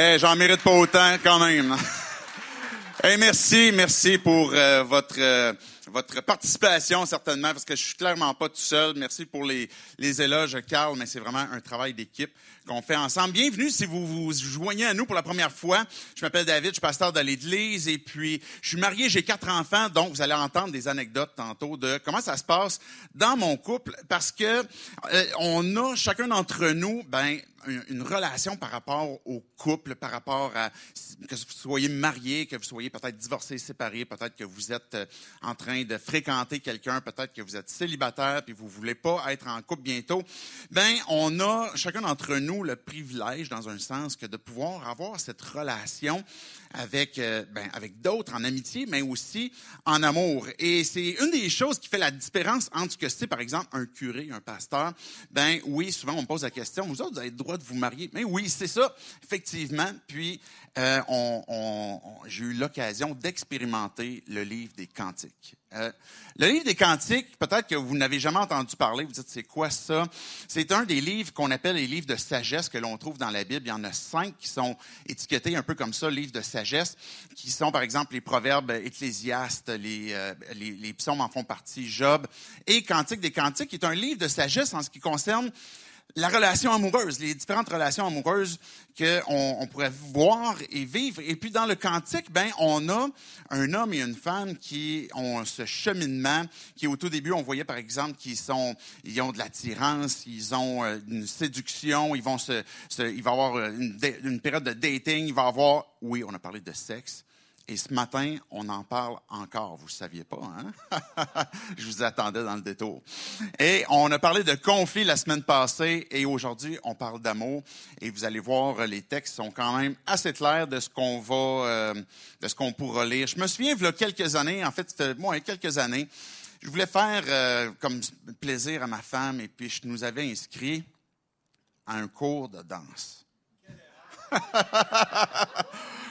Eh, J'en mérite pas autant quand même. Eh, merci, merci pour euh, votre euh, votre participation certainement parce que je suis clairement pas tout seul. Merci pour les les éloges, Carl, mais c'est vraiment un travail d'équipe qu'on fait ensemble. Bienvenue si vous vous joignez à nous pour la première fois. Je m'appelle David, je suis pasteur de l'Église et puis je suis marié, j'ai quatre enfants, donc vous allez entendre des anecdotes tantôt de comment ça se passe dans mon couple parce que euh, on a chacun d'entre nous, ben une relation par rapport au couple, par rapport à que vous soyez marié, que vous soyez peut-être divorcé, séparé, peut-être que vous êtes euh, en train de fréquenter quelqu'un, peut-être que vous êtes célibataire puis vous voulez pas être en couple bientôt. Ben, on a chacun d'entre nous le privilège, dans un sens, que de pouvoir avoir cette relation avec, euh, ben, avec d'autres en amitié, mais aussi en amour. Et c'est une des choses qui fait la différence entre ce que c'est, par exemple, un curé, un pasteur. Ben oui, souvent on me pose la question, vous autres, vous avez le droit de vous marier. Mais oui, c'est ça, effectivement. Puis, euh, on, on, j'ai eu l'occasion d'expérimenter le livre des Cantiques. Euh, le livre des Cantiques, peut-être que vous n'avez jamais entendu parler, vous dites c'est quoi ça? C'est un des livres qu'on appelle les livres de sagesse que l'on trouve dans la Bible. Il y en a cinq qui sont étiquetés un peu comme ça, livres de sagesse, qui sont par exemple les proverbes ecclésiastes, les, euh, les, psaumes en font partie, Job, et Cantiques des Cantiques, qui est un livre de sagesse en ce qui concerne la relation amoureuse, les différentes relations amoureuses qu'on on pourrait voir et vivre. Et puis dans le cantique, ben on a un homme et une femme qui ont ce cheminement, qui au tout début on voyait par exemple qu'ils sont, ils ont de l'attirance, ils ont euh, une séduction, ils vont se, il va avoir une, une période de dating, il va avoir, oui, on a parlé de sexe, et ce matin, on en parle encore. Vous ne saviez pas, hein? Je vous attendais dans le détour. Et on a parlé de conflit la semaine passée et aujourd'hui, on parle d'amour. Et vous allez voir, les textes sont quand même assez clairs de ce qu'on va, euh, de ce qu'on pourra lire. Je me souviens, il y a quelques années, en fait, moi, il y a quelques années, je voulais faire euh, comme plaisir à ma femme et puis je nous avais inscrit à un cours de danse.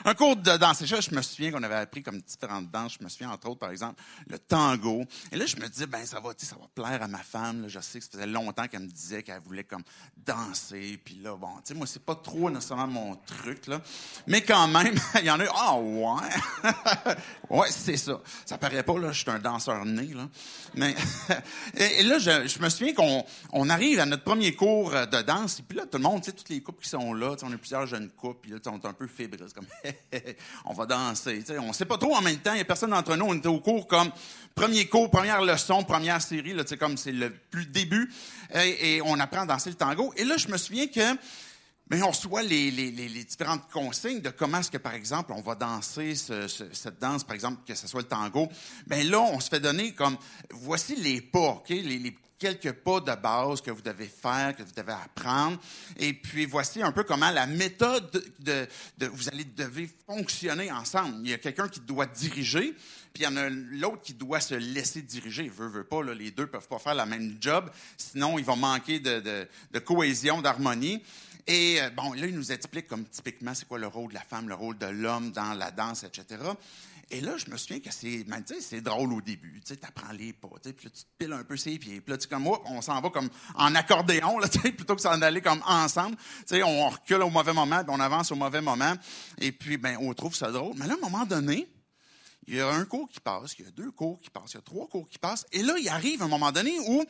un cours de danse. Et je me souviens qu'on avait appris comme différentes danses. Je me souviens, entre autres, par exemple, le tango. Et là, je me disais, ben, ça va, ça va plaire à ma femme. Je sais que ça faisait longtemps qu'elle me disait qu'elle voulait comme danser. Puis là, bon, tu sais, moi, c'est pas trop nécessairement mon truc, là. Mais quand même, il y en a, ah, oh, ouais. ouais, c'est ça. Ça paraît pas, là, je suis un danseur né, là. Mais, et, là, je, me souviens qu'on on arrive à notre premier cours de danse. Et puis là, tout le monde, tu sais, toutes les couples qui sont là, on a plusieurs jeunes couples, puis là, on est un peu fébrile. comme, on va danser. On ne sait pas trop en même temps. Il n'y a personne d'entre nous. On était au cours comme premier cours, première leçon, première série. Comme c'est le plus début. Et, on apprend à danser le tango. Et là, je me souviens que mais on reçoit les, les, différentes consignes de comment est-ce que, par exemple, on va danser cette danse, par exemple, que ce soit le tango. Mais là, on se fait donner comme, voici les pas, OK? Les, les quelques pas de base que vous devez faire, que vous devez apprendre. Et puis voici un peu comment la méthode de, vous allez devez fonctionner ensemble. Il y a quelqu'un qui doit diriger, puis il y en a l'autre qui doit se laisser diriger. Veut, veut pas, les deux peuvent pas faire la même job, sinon ils vont manquer de cohésion, d'harmonie. Et euh, bon, là, il nous explique comme typiquement c'est quoi le rôle de la femme, le rôle de l'homme dans la danse, etc. Et là, je me souviens que c'est, ben, c'est drôle au début. Tu apprends les pas, puis là, tu te piles un peu ses pieds. Puis là, tu comme moi, on s'en va comme en accordéon, plutôt que s'en aller comme ensemble. sais, on recule au mauvais moment, puis on avance au mauvais moment. Et puis, ben, on trouve ça drôle. Mais là, à un moment donné, il y a un cours qui passe, il y a deux cours qui passent, il y a trois cours qui passent. Et là, il arrive un moment donné où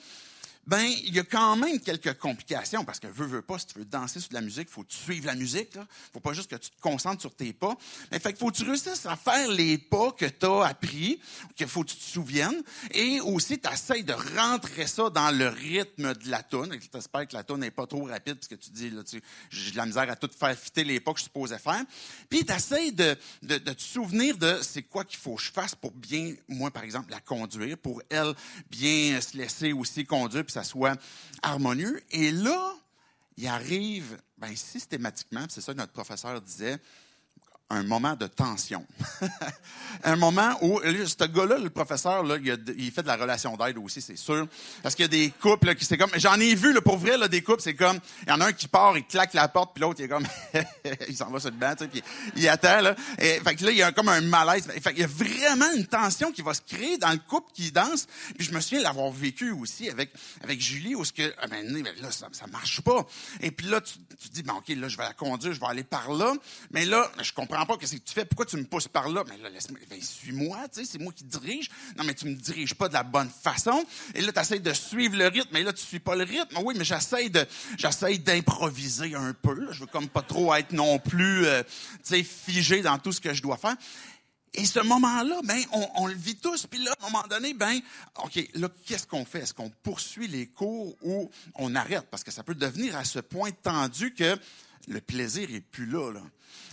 ben il y a quand même quelques complications parce que veux veux pas si tu veux danser sur de la musique, faut que tu la musique là, faut pas juste que tu te concentres sur tes pas. Mais fait que faut que tu réussisses à faire les pas que tu as appris, qu'il faut que tu te souviennes et aussi tu essaies de rentrer ça dans le rythme de la tune. Tu espères que la tune n'est pas trop rapide parce que tu dis là tu j'ai de la misère à tout faire fitter les pas que je supposais faire. Puis tu essaies de, de, de te souvenir de c'est quoi qu'il faut que je fasse pour bien moi par exemple la conduire, pour elle bien se laisser aussi conduire soit harmonieux. Et là, il arrive, ben, systématiquement, c'est ça que notre professeur disait, un moment de tension. un moment où, ce gars-là, le professeur, là, il, fait de la relation d'aide aussi, c'est sûr. Parce qu'il y a des couples qui c'est comme, j'en ai vu, là, pour vrai, là, des couples, c'est comme, il y en a un qui part, il claque la porte, puis l'autre, il est comme, il s'en va sur le banc, tu sais, puis il attend, là. Et, fait que là, il y a comme un malaise. Fait qu'il y a vraiment une tension qui va se créer dans le couple qui danse. Puis je me souviens l'avoir vécu aussi avec, avec Julie, où ce que, ah ben, là, ça, ça marche pas. Et puis là, tu, tu dis, bon, OK, là, je vais la conduire, je vais aller par là. Mais là, je comprends comprends pas ce que tu fais. Pourquoi tu me pousses par là? Mais là, laisse-moi, ben, suis-moi, tu sais, c'est moi qui dirige. Non, mais tu me diriges pas de la bonne façon. Et là, tu essaies de suivre le rythme, mais là, tu suis pas le rythme. Oui, mais j'essaie de, d'improviser un peu. Je veux comme pas trop être non plus, euh, tu sais, figé dans tout ce que je dois faire. Et ce moment-là, ben, on, on, le vit tous. Puis là, à un moment donné, ben, OK, là, qu'est-ce qu'on fait? Est-ce qu'on poursuit les cours ou on arrête? Parce que ça peut devenir à ce point tendu que le plaisir est plus là, là.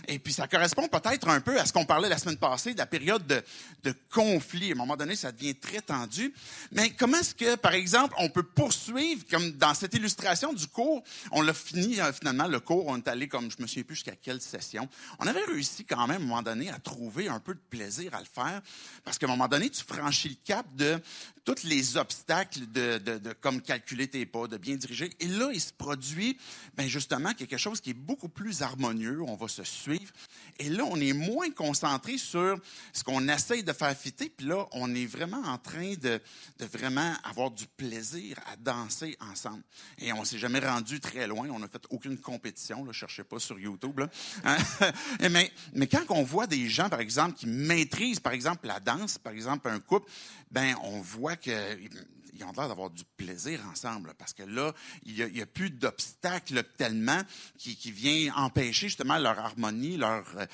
Et puis, ça correspond peut-être un peu à ce qu'on parlait la semaine passée, de la période de, de, conflit. À un moment donné, ça devient très tendu. Mais comment est-ce que, par exemple, on peut poursuivre, comme dans cette illustration du cours, on l'a fini euh, finalement, le cours, on est allé comme, je me souviens plus jusqu'à quelle session. On avait réussi quand même, à un moment donné, à trouver un peu de plaisir à le faire. Parce qu'à un moment donné, tu franchis le cap de tous les obstacles de, de, de, comme calculer tes pas, de bien diriger. Et là, il se produit, ben justement, quelque chose qui est beaucoup plus harmonieux. On va se suivre. Et là, on est moins concentré sur ce qu'on essaye de faire fitter. Puis là, on est vraiment en train de, vraiment avoir du plaisir à danser ensemble. Et on s'est jamais rendu très loin. On n'a fait aucune compétition. Ne cherchez pas sur YouTube. Hein? mais, mais quand on voit des gens, par exemple, qui maîtrisent, par exemple, la danse, par exemple, un couple, ben on voit que ils ont l'air d'avoir du plaisir ensemble, parce que là, il n'y a, plus d'obstacles tellement qui, qui vient empêcher justement leur harmonie, leur euh,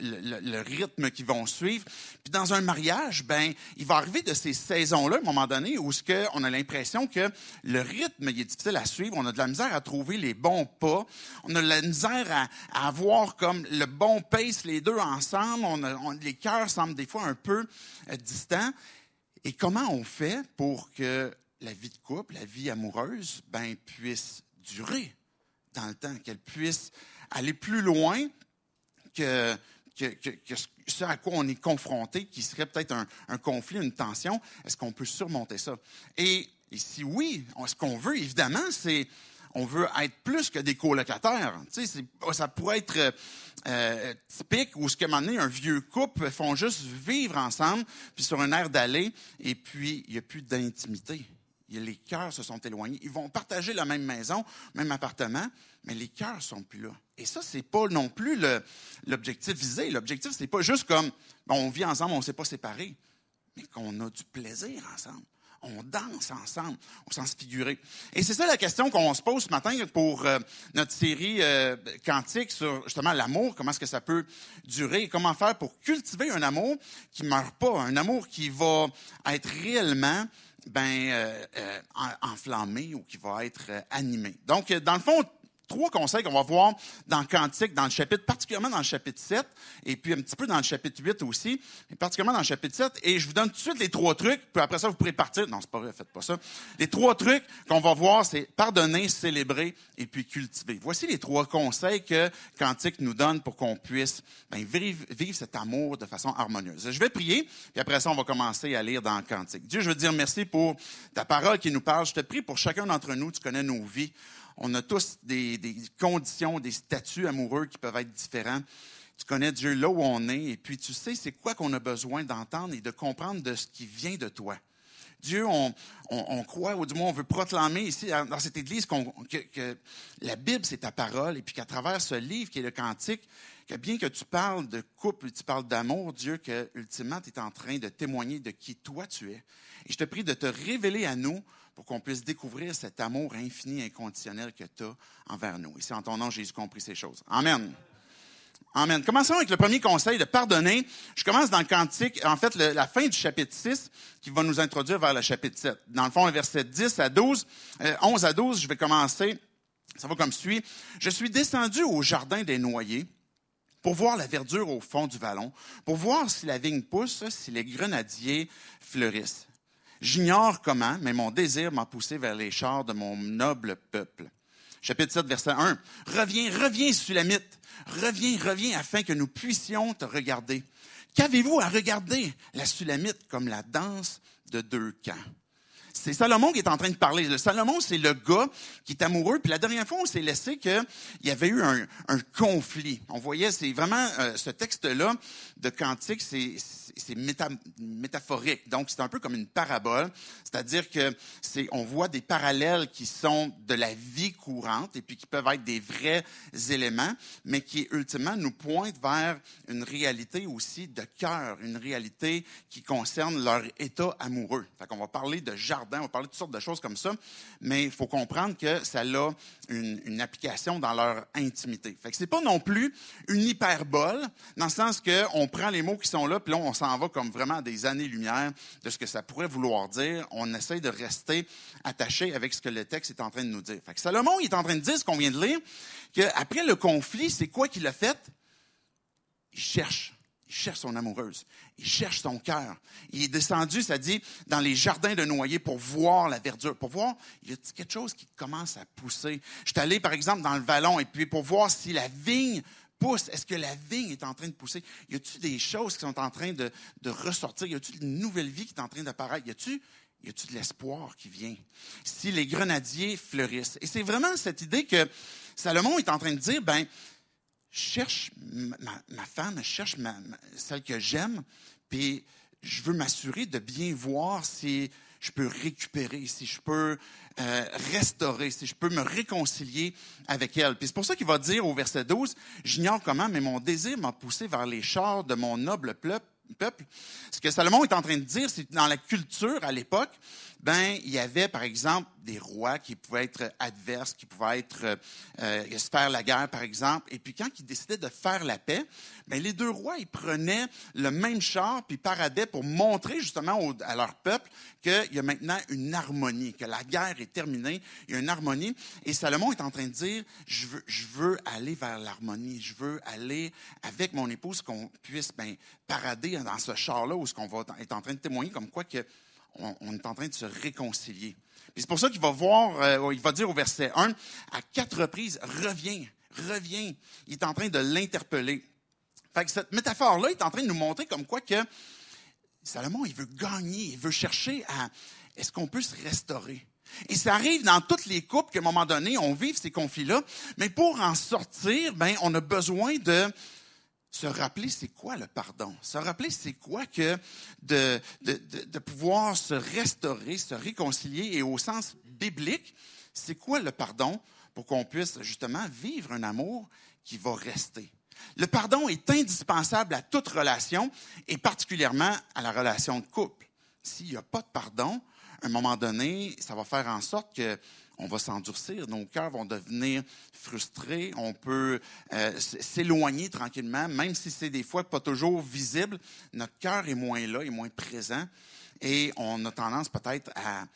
le, rythme qu'ils vont suivre. Puis dans un mariage, ben, il va arriver de ces saisons-là, à un moment donné, où ce que on a l'impression que le rythme il est difficile à suivre, on a de la misère à trouver les bons pas, on a de la misère à, à avoir comme le bon pace les deux ensemble, on, les cœurs semblent des fois un peu euh, distants. Et comment on fait pour que la vie de couple, la vie amoureuse, ben, puisse durer dans le temps, qu'elle puisse aller plus loin que, ce à quoi on est confronté, qui serait peut-être un, conflit, une tension? Est-ce qu'on peut surmonter ça? Et, et si oui, ce qu'on veut, évidemment, c'est on veut être plus que des colocataires. Tu sais, ça pourrait être euh, euh, typique où ce que donné, un vieux couple font juste vivre ensemble, puis sur un air d'aller, et puis il n'y a plus d'intimité. Les cœurs se sont éloignés. Ils vont partager la même maison, même appartement, mais les cœurs sont plus là. Et ça, c'est pas non plus l'objectif visé. L'objectif, c'est pas juste comme on vit ensemble, on ne s'est pas séparés, mais qu'on a du plaisir ensemble on danse ensemble au sens figuré. Et c'est ça la question qu'on se pose ce matin pour euh, notre série euh, quantique sur justement l'amour, comment est-ce que ça peut durer, comment faire pour cultiver un amour qui meurt pas, un amour qui va être réellement ben euh, enflammé ou qui va être animé. Donc dans le fond trois conseils qu'on va voir dans Cantique, dans le chapitre, particulièrement dans le chapitre 7, et puis un petit peu dans le chapitre 8 aussi, mais particulièrement dans le chapitre 7. Et je vous donne tout de suite les trois trucs, puis après ça, vous pourrez partir. Non, c'est pas vrai, faites pas ça. Les trois trucs qu'on va voir, c'est pardonner, célébrer et puis cultiver. Voici les trois conseils que Cantique nous donne pour qu'on puisse ben, vivre, vivre, cet amour de façon harmonieuse. Je vais prier, puis après ça, on va commencer à lire dans Cantique. Dieu, je veux dire merci pour ta parole qui nous parle. Je te prie pour chacun d'entre nous, tu connais nos vies. On a tous des, conditions, des statuts amoureux qui peuvent être différents. Tu connais Dieu là où on est, et puis tu sais c'est quoi qu'on a besoin d'entendre et de comprendre de ce qui vient de toi. Dieu, on, croit, ou du moins on veut proclamer ici, dans cette Église, que, la Bible, c'est ta parole, et puis qu'à travers ce livre qui est le Cantique, que bien que tu parles de couple, tu parles d'amour, Dieu, que ultimement, tu es en train de témoigner de qui toi tu es. Et je te prie de te révéler à nous pour qu'on puisse découvrir cet amour infini, inconditionnel que tu as envers nous. Et c'est en ton nom, Jésus, compris ces choses. Amen. Amen. Commençons avec le premier conseil de pardonner. Je commence dans le cantique, en fait, la fin du chapitre 6, qui va nous introduire vers le chapitre 7. Dans le fond, le verset 10 à 12, 11 euh, à 12, je vais commencer. Ça va comme suit. Je suis descendu au jardin des noyers pour voir la verdure au fond du vallon, pour voir si la vigne pousse, si les grenadiers fleurissent. J'ignore comment, mais mon désir m'a poussé vers les chars de mon noble peuple. chapitre 7, verset 1. Reviens, reviens, Sulamite. Reviens, reviens, afin que nous puissions te regarder. Qu'avez-vous à regarder? La Sulamite comme la danse de deux camps? C'est Salomon qui est en train de parler. Le Salomon, c'est le gars qui est amoureux. Puis la dernière fois, on s'est laissé qu'il y avait eu un, conflit. On voyait, c'est vraiment euh, ce texte-là de Cantique, c'est c'est métaphorique. Donc, c'est un peu comme une parabole. C'est-à-dire que c'est, on voit des parallèles qui sont de la vie courante et puis qui peuvent être des vrais éléments, mais qui ultimement nous pointent vers une réalité aussi de cœur, une réalité qui concerne leur état amoureux. Fait qu'on va parler de jardin, on va parler de toutes sortes de choses comme ça, mais il faut comprendre que ça a une, une application dans leur intimité. Fait que c'est pas non plus une hyperbole, dans le sens qu'on prend les mots qui sont là, puis là, on s'en va comme vraiment des années-lumière de ce que ça pourrait vouloir dire. On essaie de rester attaché avec ce que le texte est en train de nous dire. Fait Salomon il est en train de dire ce qu'on vient de lire, qu'après le conflit, c'est quoi qu'il a fait? Il cherche. Il cherche son amoureuse. Il cherche son cœur. Il est descendu, ça dit, dans les jardins de noyer pour voir la verdure, pour voir, il y a quelque chose qui commence à pousser. Je suis allé, par exemple, dans le vallon, et puis pour voir si la vigne pousse? Est-ce que la vigne est en train de pousser? Y a-t-il des choses qui sont en train de, ressortir? Y a-t-il une nouvelle vie qui est en train d'apparaître? Y a-t-il y de l'espoir qui vient? Si les grenadiers fleurissent? Et c'est vraiment cette idée que Salomon est en train de dire, ben, cherche ma, femme, cherche celle que j'aime, puis je veux m'assurer de bien voir si je peux récupérer, si je peux euh, restaurer, si je peux me réconcilier avec elle. Puis c'est pour ça qu'il va dire au verset 12, J'ignore comment, mais mon désir m'a poussé vers les chars de mon noble peuple. Ce que Salomon est en train de dire, c'est dans la culture à l'époque, ben il y avait par exemple des rois qui pouvaient être adverses, qui pouvaient être euh, euh, se faire la guerre par exemple. Et puis quand ils décidaient de faire la paix, ben les deux rois ils prenaient le même char puis paradaient pour montrer justement à leur peuple qu'il y a maintenant une harmonie, que la guerre est terminée, il y a une harmonie. Et Salomon est en train de dire je veux, aller vers l'harmonie, je veux aller avec mon épouse qu'on puisse ben, parader dans ce char-là où ce qu'on va être en train de témoigner comme quoi que on, est en train de se réconcilier. c'est pour ça qu'il va voir, euh, il va dire au verset 1, à quatre reprises, reviens, reviens. Il est en train de l'interpeller. Fait que cette métaphore-là est en train de nous montrer comme quoi que Salomon, il veut gagner, il veut chercher à, est-ce qu'on peut se restaurer? Et ça arrive dans toutes les couples qu'à un moment donné, on vive ces conflits-là. Mais pour en sortir, ben, on a besoin de se rappeler c'est quoi le pardon, se rappeler c'est quoi que de, de, de, pouvoir se restaurer, se réconcilier et au sens biblique, c'est quoi le pardon pour qu'on puisse justement vivre un amour qui va rester? Le pardon est indispensable à toute relation et particulièrement à la relation de couple. S'il n'y a pas de pardon, à un moment donné, ça va faire en sorte que on va s'endurcir, nos cœurs vont devenir frustrés, on peut euh, s'éloigner tranquillement, même si c'est des fois pas toujours visible, notre cœur est moins là, est moins présent, et on a tendance peut-être à,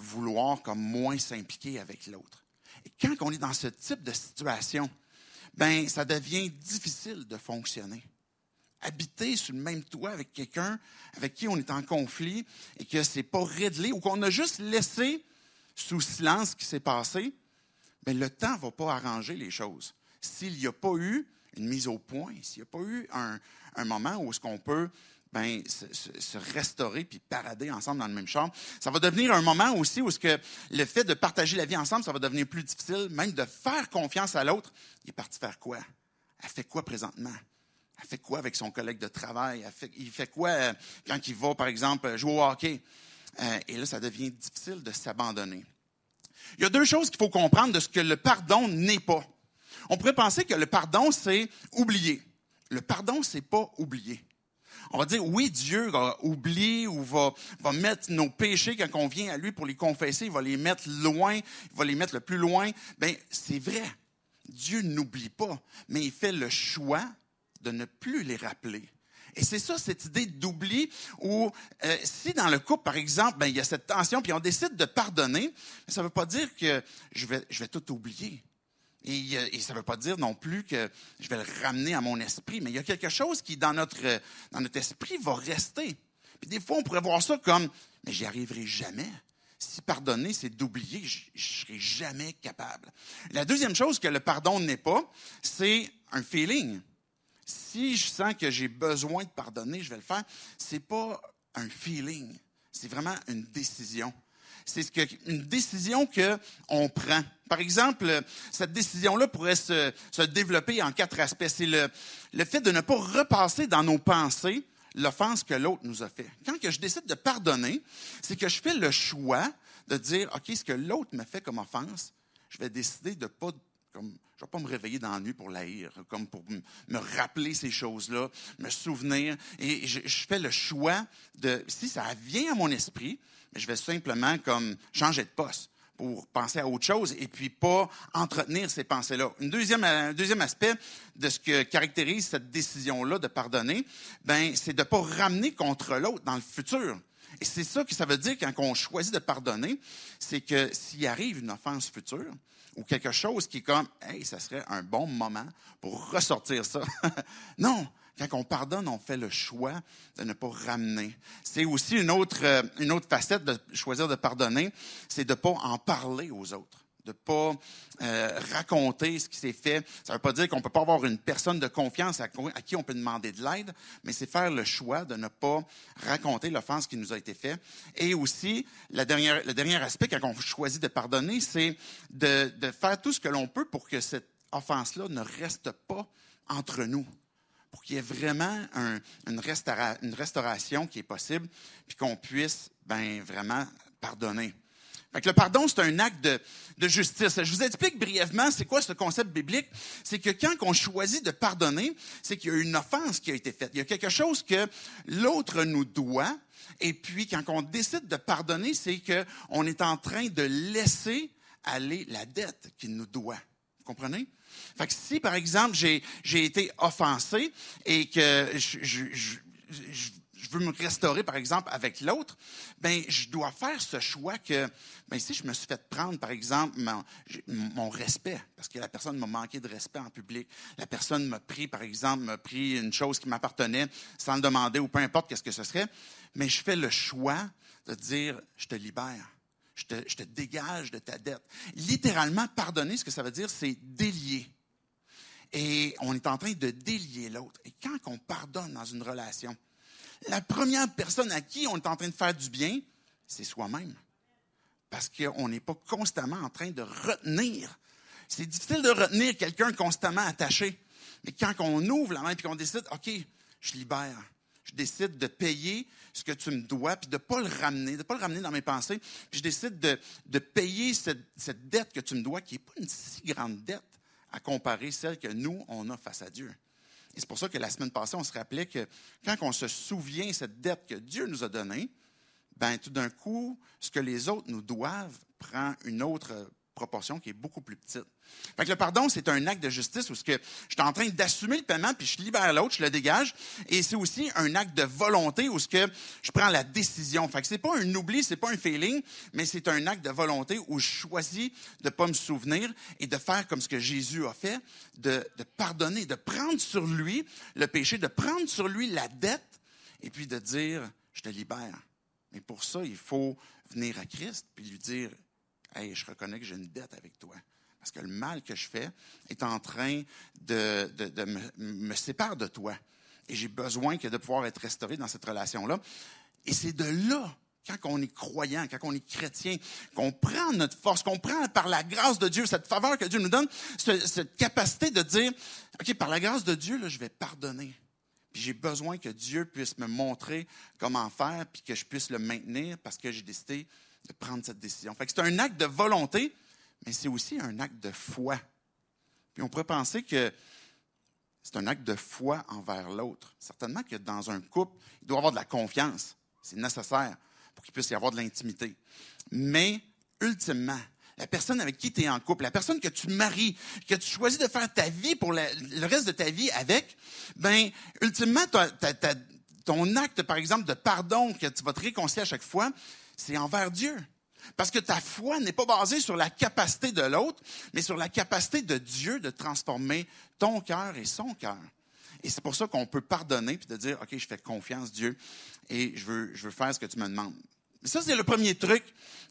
vouloir comme moins s'impliquer avec l'autre. Et quand on est dans ce type de situation, ben ça devient difficile de fonctionner habiter sur le même toit avec quelqu'un avec qui on est en conflit et que c'est pas réglé ou qu'on a juste laissé sous silence ce qui s'est passé, mais le temps ne va pas arranger les choses. S'il n'y a pas eu une mise au point, s'il n'y a pas eu un, moment où ce qu'on peut ben, se, restaurer puis parader ensemble dans le même chambre, ça va devenir un moment aussi où ce que le fait de partager la vie ensemble, ça va devenir plus difficile, même de faire confiance à l'autre. Il est parti faire quoi? Elle fait quoi présentement? Elle fait quoi avec son collègue de travail? il fait quoi euh, quand il va, par exemple, jouer au hockey? Euh, et là, ça devient difficile de s'abandonner. Il y a deux choses qu'il faut comprendre de ce que le pardon n'est pas. On pourrait penser que le pardon, c'est oublier. Le pardon, c'est pas oublier. On va dire, oui, Dieu va oublier ou va, va mettre nos péchés quand on vient à lui pour les confesser, il va les mettre loin, il va les mettre le plus loin. Ben, c'est vrai. Dieu n'oublie pas, mais il fait le choix de ne plus les rappeler. Et c'est ça, cette idée d'oubli, où euh, si dans le couple, par exemple, ben, il y a cette tension, puis on décide de pardonner, ça ne veut pas dire que je vais, je vais tout oublier. Et, euh, et ça ne veut pas dire non plus que je vais le ramener à mon esprit, mais il y a quelque chose qui, dans notre, dans notre esprit, va rester. Puis des fois, on pourrait voir ça comme, mais j'y arriverai jamais. si pardonner, c'est d'oublier, je ne serai jamais capable. La deuxième chose que le pardon n'est pas, c'est un feeling. Si je sens que j'ai besoin de pardonner, je vais le faire. Ce n'est pas un feeling, c'est vraiment une décision. C'est une décision qu'on prend. Par exemple, cette décision-là pourrait se, développer en quatre aspects. C'est le, le fait de ne pas repasser dans nos pensées l'offense que l'autre nous a fait. Quand que je décide de pardonner, c'est que je fais le choix de dire, OK, ce que l'autre me fait comme offense, je vais décider de pas, comme, je vais pas me réveiller dans la nuit pour l'haïr, comme pour me rappeler ces choses-là, me souvenir. Et je, fais le choix de, si ça vient à mon esprit, je vais simplement comme changer de poste pour penser à autre chose et puis pas entretenir ces pensées-là. Deuxième, un deuxième aspect de ce que caractérise cette décision-là de pardonner, ben, c'est de ne pas ramener contre l'autre dans le futur. Et c'est ça que ça veut dire quand on choisit de pardonner, c'est que s'il arrive une offense future ou quelque chose qui est comme, hey, ça serait un bon moment pour ressortir ça. non, quand on pardonne, on fait le choix de ne pas ramener. C'est aussi une autre, euh, une autre facette de choisir de pardonner, c'est de ne pas en parler aux autres de ne pas euh, raconter ce qui s'est fait. Ça ne veut pas dire qu'on ne peut pas avoir une personne de confiance à, qui on peut demander de l'aide, mais c'est faire le choix de ne pas raconter l'offense qui nous a été faite. Et aussi, le dernier aspect, quand on choisit de pardonner, c'est de, faire tout ce que l'on peut pour que cette offense-là ne reste pas entre nous pour qu'il y ait vraiment une, restauration qui est possible, puis qu'on puisse ben, vraiment pardonner. Le pardon, c'est un acte de, justice. Je vous explique brièvement, c'est quoi ce concept biblique? C'est que quand on choisit de pardonner, c'est qu'il y a une offense qui a été faite. Il y a quelque chose que l'autre nous doit. Et puis, quand on décide de pardonner, c'est qu'on est en train de laisser aller la dette qu'il nous doit. Vous comprenez? Fait que si, par exemple, j'ai, été offensé et que je, veux me restaurer, par exemple, avec l'autre, ben, je dois faire ce choix que, ben, si je me suis fait prendre, par exemple, mon, respect, parce que la personne m'a manqué de respect en public, la personne m'a pris, par exemple, m'a pris une chose qui m'appartenait sans le demander ou peu importe qu'est-ce que ce serait, mais je fais le choix de dire, je te libère. Je te, je te, dégage de ta dette. Littéralement, pardonner, ce que ça veut dire, c'est délier. Et on est en train de délier l'autre. Et quand on pardonne dans une relation, la première personne à qui on est en train de faire du bien, c'est soi-même. Parce qu'on n'est pas constamment en train de retenir. C'est difficile de retenir quelqu'un constamment attaché. Mais quand on ouvre la main et qu'on décide, OK, je libère. Je décide de payer ce que tu me dois, puis de ne pas le ramener, de ne pas le ramener dans mes pensées. Je décide de, payer cette, cette, dette que tu me dois, qui n'est pas une si grande dette à comparer celle que nous, on a face à Dieu. Et c'est pour ça que la semaine passée, on se rappelait que quand on se souvient de cette dette que Dieu nous a donnée, ben tout d'un coup, ce que les autres nous doivent prend une autre proportion qui est beaucoup plus petite. Fait le pardon, c'est un acte de justice où que je suis en train d'assumer le paiement, puis je libère l'autre, je le dégage. Et c'est aussi un acte de volonté où que je prends la décision. Fait que c'est pas un oubli, c'est pas un feeling, mais c'est un acte de volonté où je choisis de pas me souvenir et de faire comme ce que Jésus a fait, de, de pardonner, de prendre sur lui le péché, de prendre sur lui la dette, et puis de dire, je te libère. Mais pour ça, il faut venir à Christ, puis lui dire, hey, je reconnais que j'ai une dette avec toi. Parce que le mal que je fais est en train de, me, séparer de toi. Et j'ai besoin que de pouvoir être restauré dans cette relation-là. Et c'est de là, quand on est croyant, quand on est chrétien, qu'on prend notre force, qu'on prend par la grâce de Dieu, cette faveur que Dieu nous donne, cette, capacité de dire, OK, par la grâce de Dieu, je vais pardonner. Puis j'ai besoin que Dieu puisse me montrer comment faire, puis que je puisse le maintenir parce que j'ai décidé prendre cette décision. C'est un acte de volonté, mais c'est aussi un acte de foi. Puis on pourrait penser que c'est un acte de foi envers l'autre. Certainement que dans un couple, il doit y avoir de la confiance. C'est nécessaire pour qu'il puisse y avoir de l'intimité. Mais, ultimement, la personne avec qui tu es en couple, la personne que tu maries, que tu choisis de faire ta vie pour le reste de ta vie avec, ben, ultimement, ton acte, par exemple, de pardon que tu vas te réconcilier à chaque fois, c'est envers Dieu. Parce que ta foi n'est pas basée sur la capacité de l'autre, mais sur la capacité de Dieu de transformer ton cœur et son cœur. Et c'est pour ça qu'on peut pardonner puis de dire, OK, je fais confiance, Dieu, et je veux, je veux faire ce que tu me demandes. Ça, c'est le premier truc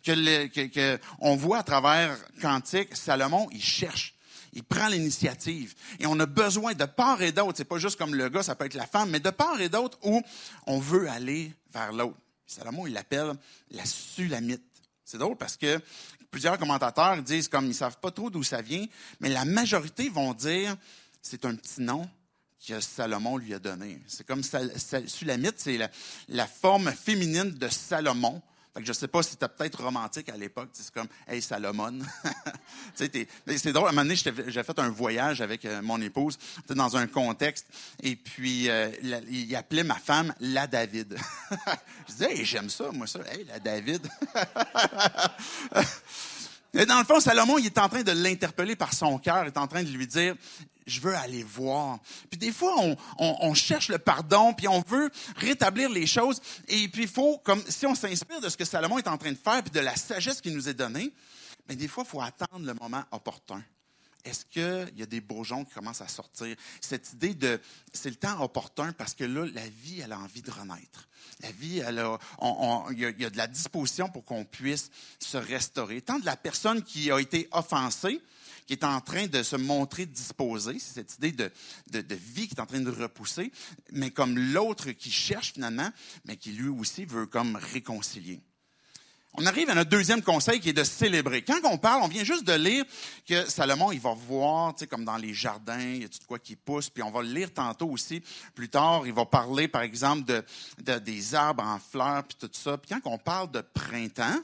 que, que, on voit à travers Cantique. Salomon, il cherche. Il prend l'initiative. Et on a besoin de part et d'autre. C'est pas juste comme le gars, ça peut être la femme, mais de part et d'autre où on veut aller vers l'autre. Salomon, il l'appelle la sulamite. C'est drôle parce que plusieurs commentateurs disent comme ils savent pas trop d'où ça vient, mais la majorité vont dire c'est un petit nom que Salomon lui a donné. C'est comme Sulamite, c'est la, forme féminine de Salomon. Fait que je sais pas si tu peut-être romantique à l'époque. C'est comme, hey, Salomon. c'est drôle. À un moment donné, j'ai fait un voyage avec euh, mon épouse dans un contexte. Et puis, euh, il appelait ma femme la David. je disais, hey, j'aime ça, moi, ça. Hey, la David. Et dans le fond, Salomon, il est en train de l'interpeller par son cœur, il est en train de lui dire, je veux aller voir. Puis des fois, on, cherche le pardon, puis on veut rétablir les choses. Et puis il faut, comme si on s'inspire de ce que Salomon est en train de faire, puis de la sagesse qui nous est donnée, mais des fois, il faut attendre le moment opportun. Est-ce qu'il y a des bourgeons qui commencent à sortir? Cette idée de c'est le temps opportun parce que là, la vie, elle a envie de renaître. La vie, elle il, y a, de la disposition pour qu'on puisse se restaurer. Tant de la personne qui a été offensée, qui est en train de se montrer disposée, c'est cette idée de, de, vie qui est en train de repousser, mais comme l'autre qui cherche finalement, mais qui lui aussi veut comme réconcilier. On arrive à notre deuxième conseil qui est de célébrer. Quand on parle, on vient juste de lire que Salomon, il va voir, tu sais, comme dans les jardins, il y a tout quoi qui pousse, puis on va le lire tantôt aussi. Plus tard, il va parler, par exemple, de, des arbres en fleurs, puis tout ça. Puis quand on parle de printemps,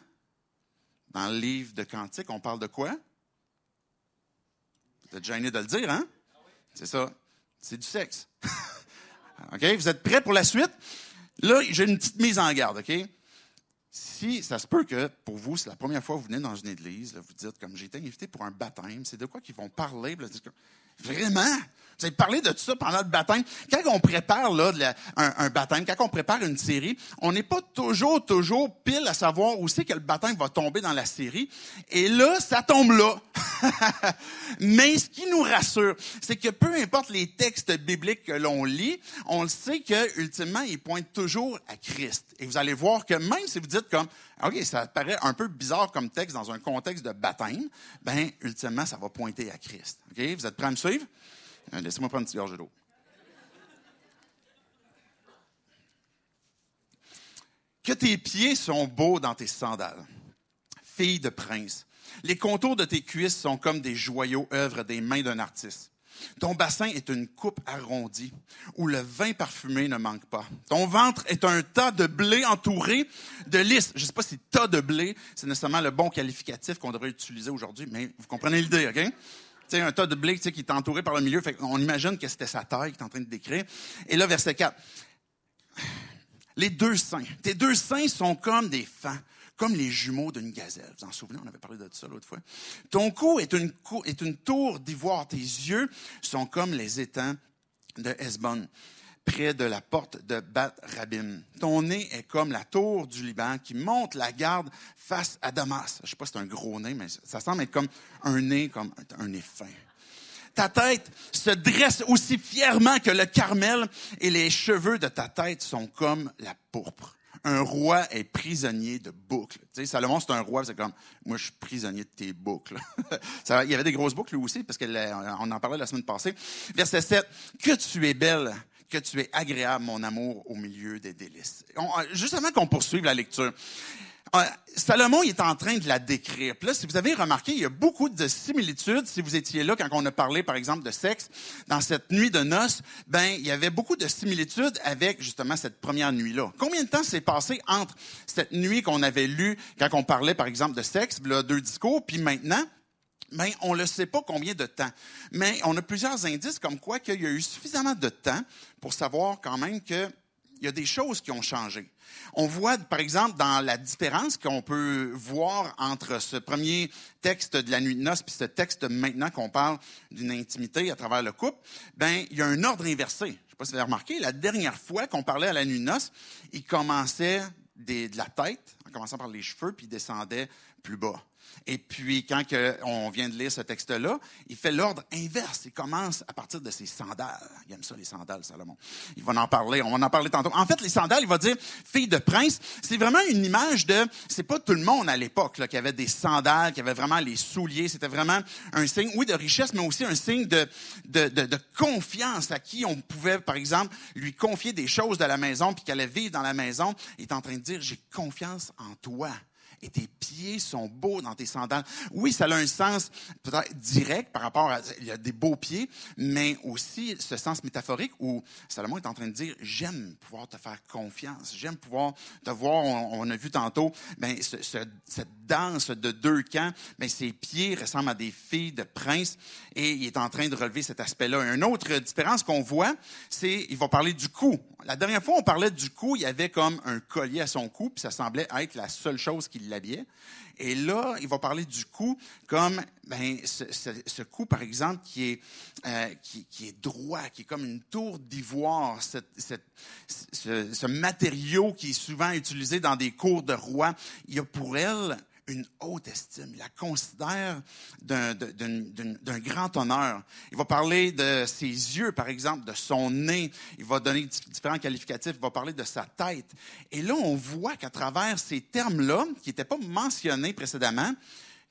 dans le livre de Cantique, on parle de quoi? Vous êtes gêné de le dire, hein? C'est ça. C'est du sexe. OK? Vous êtes prêts pour la suite? Là, j'ai une petite mise en garde, OK? Si ça se peut que pour vous, c'est la première fois que vous venez dans une église, vous dites comme j'ai été invité pour un baptême, c'est de quoi qu'ils vont parler? Vraiment? Vous avez parlé de tout ça pendant le baptême. Quand on prépare là, un, baptême, quand on prépare une série, on n'est pas toujours, toujours pile à savoir où c'est que le baptême va tomber dans la série. Et là, ça tombe là. Mais ce qui nous rassure, c'est que peu importe les textes bibliques que l'on lit, on le sait que ultimement, ils pointent toujours à Christ. Et vous allez voir que même si vous dites comme, OK, ça paraît un peu bizarre comme texte dans un contexte de baptême, ben ultimement, ça va pointer à Christ. OK? Vous êtes prêts à me suivre? Euh, laissez-moi prendre une petite gorge d'eau. Que tes pieds sont beaux dans tes sandales, fille de prince. Les contours de tes cuisses sont comme des joyaux œuvres des mains d'un artiste. Ton bassin est une coupe arrondie où le vin parfumé ne manque pas. Ton ventre est un tas de blé entouré de lys. Je ne sais pas si tas de blé, c'est nécessairement le bon qualificatif qu'on devrait utiliser aujourd'hui, mais vous comprenez l'idée, OK? Un tas de blé qui est entouré par le milieu. Fait on imagine que c'était sa taille qu'il est en train de décrire. Et là, verset 4. Les deux seins. Tes deux seins sont comme des fans, comme les jumeaux d'une gazelle. Vous en souvenez, on avait parlé de ça l'autre fois. Ton cou est une, est une tour d'ivoire. Tes yeux sont comme les étangs de Hesbon près de la porte de Bat Rabim. Ton nez est comme la tour du Liban qui monte la garde face à Damas. Je sais pas si c'est un gros nez, mais ça semble être comme un nez, comme un nez fin. Ta tête se dresse aussi fièrement que le Carmel et les cheveux de ta tête sont comme la pourpre. Un roi est prisonnier de boucles. Tu sais, Salomon, c'est un roi, c'est comme, moi, je suis prisonnier de tes boucles. Il y avait des grosses boucles, lui aussi, parce qu'on en parlait la semaine passée. Verset 7. Que tu es belle, que tu es agréable, mon amour, au milieu des délices. juste avant qu'on poursuive la lecture, euh, Salomon il est en train de la décrire. là, si vous avez remarqué, il y a beaucoup de similitudes. Si vous étiez là quand on a parlé, par exemple, de sexe, dans cette nuit de noces, ben il y avait beaucoup de similitudes avec justement cette première nuit-là. Combien de temps s'est passé entre cette nuit qu'on avait lue quand on parlait, par exemple, de sexe, là, deux discours, puis maintenant? Mais on ne sait pas combien de temps. Mais on a plusieurs indices comme quoi qu'il y a eu suffisamment de temps pour savoir quand même qu'il y a des choses qui ont changé. On voit, par exemple, dans la différence qu'on peut voir entre ce premier texte de la nuit de noces et ce texte maintenant qu'on parle d'une intimité à travers le couple, ben, il y a un ordre inversé. Je ne sais pas si vous avez remarqué, la dernière fois qu'on parlait à la nuit de noces, il commençait de la tête, en commençant par les cheveux, puis descendait plus bas. Et puis, quand on vient de lire ce texte-là, il fait l'ordre inverse. Il commence à partir de ses sandales. Il aime ça, les sandales, Salomon. Il va en parler. On va en parler tantôt. En fait, les sandales, il va dire fille de prince. C'est vraiment une image de, c'est pas tout le monde à l'époque, qui avait des sandales, qui avait vraiment les souliers. C'était vraiment un signe, oui, de richesse, mais aussi un signe de, de, de, de confiance à qui on pouvait, par exemple, lui confier des choses de la maison puis qu'elle allait vivre dans la maison. Il est en train de dire, j'ai confiance en toi et tes pieds sont beaux dans tes sandales. Oui, ça a un sens peut-être direct par rapport à il y a des beaux pieds, mais aussi ce sens métaphorique où Salomon est en train de dire j'aime pouvoir te faire confiance, j'aime pouvoir te voir. On, a vu tantôt, ben ce, cette danse de deux camps, ben ses pieds ressemblent à des filles de princes et il est en train de relever cet aspect-là. Une autre différence qu'on voit, c'est il va parler du cou. La dernière fois, on parlait du cou, il y avait comme un collier à son cou, puis ça semblait être la seule chose qui Et là, il va parler du cou comme ben, ce, ce, cou, par exemple, qui est, euh, qui, est droit, qui est comme une tour d'ivoire, ce, ce, matériau qui est souvent utilisé dans des cours de roi. Il y a pour elle une haute estime. Il la considère d'un grand honneur. Il va parler de ses yeux, par exemple, de son nez. Il va donner différents qualificatifs. Il va parler de sa tête. Et là, on voit qu'à travers ces termes-là, qui n'étaient pas mentionnés précédemment,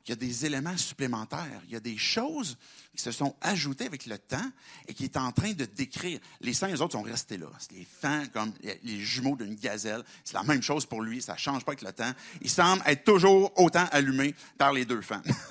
qu'il y a des éléments supplémentaires. Il y a des choses qui se sont ajoutés avec le temps et qui est en train de décrire. Les saints, les autres, sont restés là. C'est les fans comme les jumeaux d'une gazelle. C'est la même chose pour lui. Ça ne change pas avec le temps. Il semble être toujours autant allumé par les deux fans.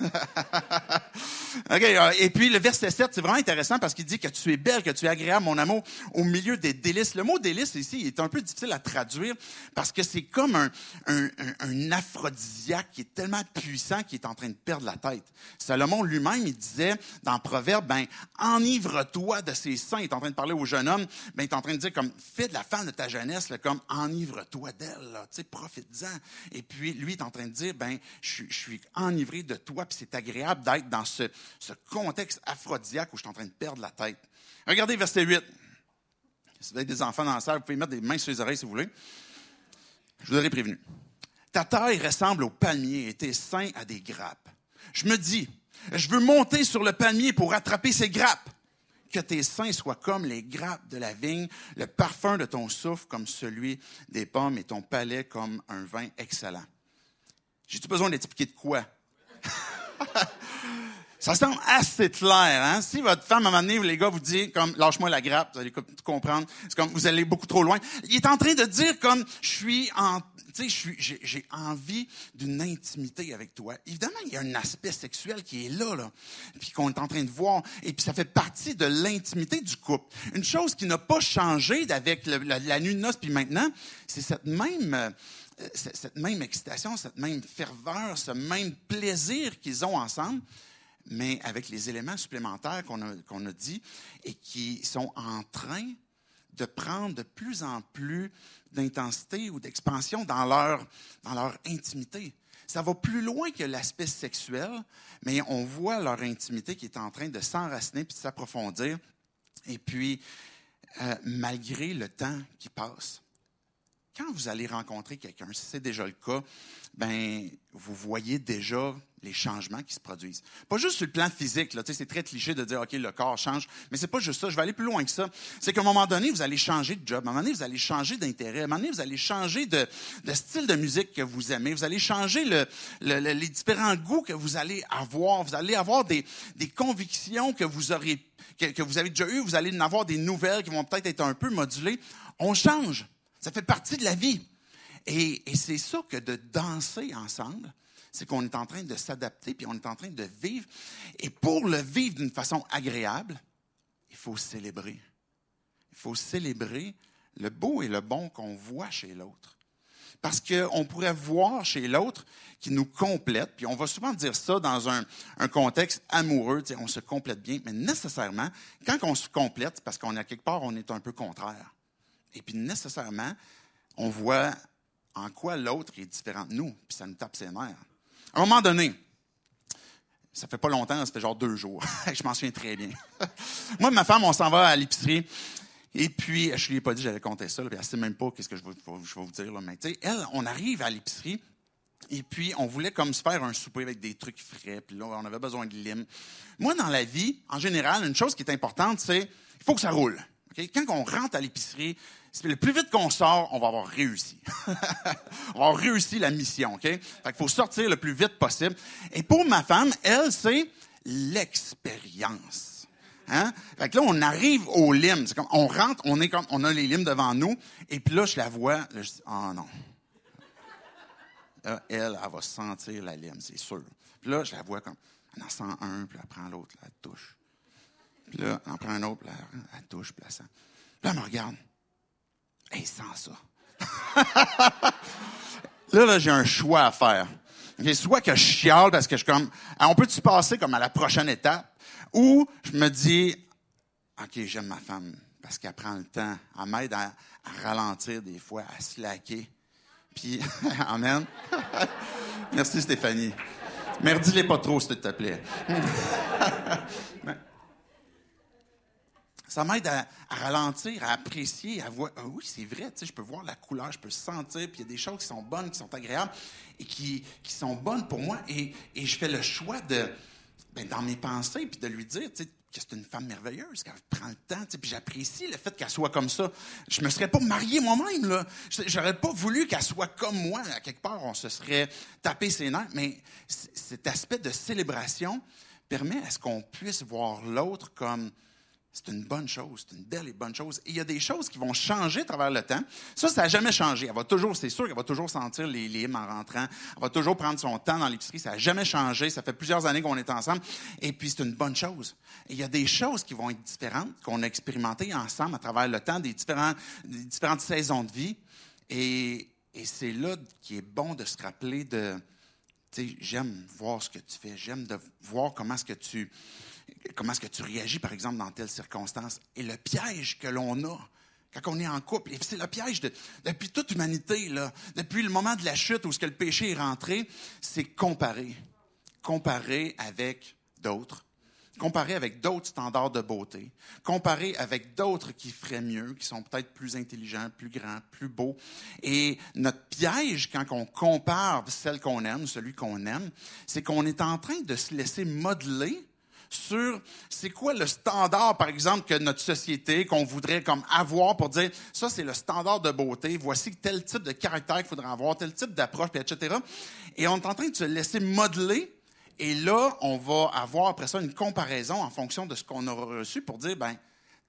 OK. Euh, et puis, le verset 7, c'est vraiment intéressant parce qu'il dit que tu es belle, que tu es agréable, mon amour, au milieu des délices. Le mot délice ici est un peu difficile à traduire parce que c'est comme un, un, un aphrodisiaque qui est tellement puissant qu'il est en train de perdre la tête. Salomon lui-même, il disait dans proverbe, ben, enivre-toi de ses seins. Il est en train de parler au jeune homme, ben, il est en train de dire comme, fais de la femme de ta jeunesse, comme, enivre-toi d'elle, tu sais, profite-en. Et puis, lui est en train de dire, ben, je, suis enivré de toi, puis c'est agréable d'être dans ce, ce contexte aphrodisiaque où je suis en train de perdre la tête. Regardez verset 8. Si vous avez des enfants dans la salle, vous pouvez mettre des mains sur les oreilles si vous voulez. Je vous aurais prévenu. Ta taille ressemble au palmier et tes seins à des grappes. Je me dis, je veux monter sur le palmier pour attraper ces grappes. Que tes seins soient comme les grappes de la vigne, le parfum de ton souffle comme celui des pommes et ton palais comme un vin excellent. J'ai-tu besoin d'expliquer de quoi? Ça semble assez clair, hein? Si votre femme, à un moment donné, les gars, vous dit, comme, lâche-moi la grappe, vous allez comprendre. C'est comme, vous allez beaucoup trop loin. Il est en train de dire, comme, je suis en, tu sais, j'ai envie d'une intimité avec toi. Évidemment, il y a un aspect sexuel qui est là, là, puis qu'on est en train de voir, et puis ça fait partie de l'intimité du couple. Une chose qui n'a pas changé avec la, la, nuit de noces puis maintenant, c'est cette même, euh, cette même excitation, cette même ferveur, ce même plaisir qu'ils ont ensemble mais avec les éléments supplémentaires qu'on a, qu'on a dit et qui sont en train de prendre de plus en plus d'intensité ou d'expansion dans leur, dans leur intimité. Ça va plus loin que l'aspect sexuel, mais on voit leur intimité qui est en train de s'enraciner puis de s'approfondir. Et puis, euh, malgré le temps qui passe, quand vous allez rencontrer quelqu'un, si c'est déjà le cas, ben vous voyez déjà les changements qui se produisent. Pas juste sur le plan physique, là, c'est très cliché de dire, OK, le corps change, mais c'est pas juste ça. Je vais aller plus loin que ça. C'est qu'à un moment donné, vous allez changer de job. À un moment donné, vous allez changer d'intérêt. À un moment donné, vous allez changer de, style de musique que vous aimez. Vous allez changer le, les différents goûts que vous allez avoir. Vous allez avoir des, convictions que vous aurez, que vous avez déjà eues. Vous allez en avoir des nouvelles qui vont peut-être être un peu modulées. On change. Ça fait partie de la vie. Et, et c'est ça que de danser ensemble, c'est qu'on est en train de s'adapter, puis on est en train de vivre. Et pour le vivre d'une façon agréable, il faut célébrer. Il faut célébrer le beau et le bon qu'on voit chez l'autre. Parce qu'on pourrait voir chez l'autre qui nous complète, puis on va souvent dire ça dans un, un contexte amoureux, on se complète bien, mais nécessairement, quand on se complète, parce qu'on est à quelque part, on est un peu contraire. Et puis nécessairement, on voit en quoi l'autre est différent de nous, puis ça nous tape ses nerfs. À un moment donné, ça fait pas longtemps, ça fait genre deux jours. je m'en souviens très bien. Moi et ma femme, on s'en va à l'épicerie. Et puis, je lui ai pas dit j'allais compter ça, puis elle sait même pas qu'est-ce que je vais, vous dire. Là, mais tu sais, elle, on arrive à l'épicerie, Et puis, on voulait comme se faire un souper avec des trucs frais. Puis là, on avait besoin de lime. Moi, dans la vie, en général, une chose qui est importante, c'est il faut que ça roule. Quand on rentre à l'épicerie, le plus vite qu'on sort, on va avoir réussi. on va avoir réussi la mission. OK? Fait qu'il faut sortir le plus vite possible. Et pour ma femme, elle, c'est l'expérience. Hein? Là, on arrive aux limes. On rentre, on est comme, on a les limes devant nous. Et puis là, je la vois. Je dis, oh non. Là, elle, elle va sentir la lime, c'est sûr. Puis là, je la vois comme, elle en sent un, puis elle prend l'autre, elle touche. Puis là, en prend un autre, puis elle, touche, puis. Puis là, elle me regarde. Elle sent ça. là, là j'ai un choix à faire. Soit que je chiale parce que je comme, on peut-tu passer comme à la prochaine étape? Ou je me dis, OK, j'aime ma femme parce qu'elle prend le temps. Elle m'aide à, ralentir des fois, à se laquer. Puis, Amen. Merci Stéphanie. Merdis-les pas trop, s'il te plaît. Ça m'aide à, ralentir, à apprécier, à voir. Ah oui, c'est vrai, je peux voir la couleur, je peux sentir, puis il y a des choses qui sont bonnes, qui sont agréables et qui, sont bonnes pour moi. Et, et je fais le choix de, ben, dans mes pensées, puis de lui dire, tu sais, que c'est une femme merveilleuse, qu'elle prend le temps, puis j'apprécie le fait qu'elle soit comme ça. Je me serais pas marié moi-même, là. J'aurais pas voulu qu'elle soit comme moi. À quelque part, on se serait tapé ses nerfs. Mais cet aspect de célébration permet à ce qu'on puisse voir l'autre comme c'est une bonne chose, c'est une belle et bonne chose. Et il y a des choses qui vont changer à travers le temps. Ça, ça n'a jamais changé. Elle va toujours, c'est sûr qu'elle va toujours sentir les limes en rentrant. Elle va toujours prendre son temps dans l'épicerie. Ça n'a jamais changé. Ça fait plusieurs années qu'on est ensemble. Et puis, c'est une bonne chose. Il y a des choses qui vont être différentes, qu'on a expérimentées ensemble à travers le temps, des, différentes saisons de vie. Et, et c'est là qui est bon de se rappeler de, j'aime voir ce que tu fais. J'aime de voir comment est-ce que tu comment est-ce que tu réagis, par exemple, dans telle circonstance. Et le piège que l'on a quand on est en couple, et c'est le piège de, depuis toute humanité, là, depuis le moment de la chute où ce que le péché est rentré, c'est comparer. Comparer avec d'autres. Comparer avec d'autres standards de beauté. Comparer avec d'autres qui feraient mieux, qui sont peut-être plus intelligents, plus grands, plus beaux. Et notre piège, quand on compare celle qu'on aime, celui qu'on aime, c'est qu'on est en train de se laisser modeler sur c'est quoi le standard, par exemple, que notre société, qu'on voudrait comme avoir pour dire ça, c'est le standard de beauté, voici tel type de caractère qu'il faudrait avoir, tel type d'approche, etc. Et on est en train de se laisser modeler. Et là, on va avoir après ça une comparaison en fonction de ce qu'on aura reçu pour dire, ben,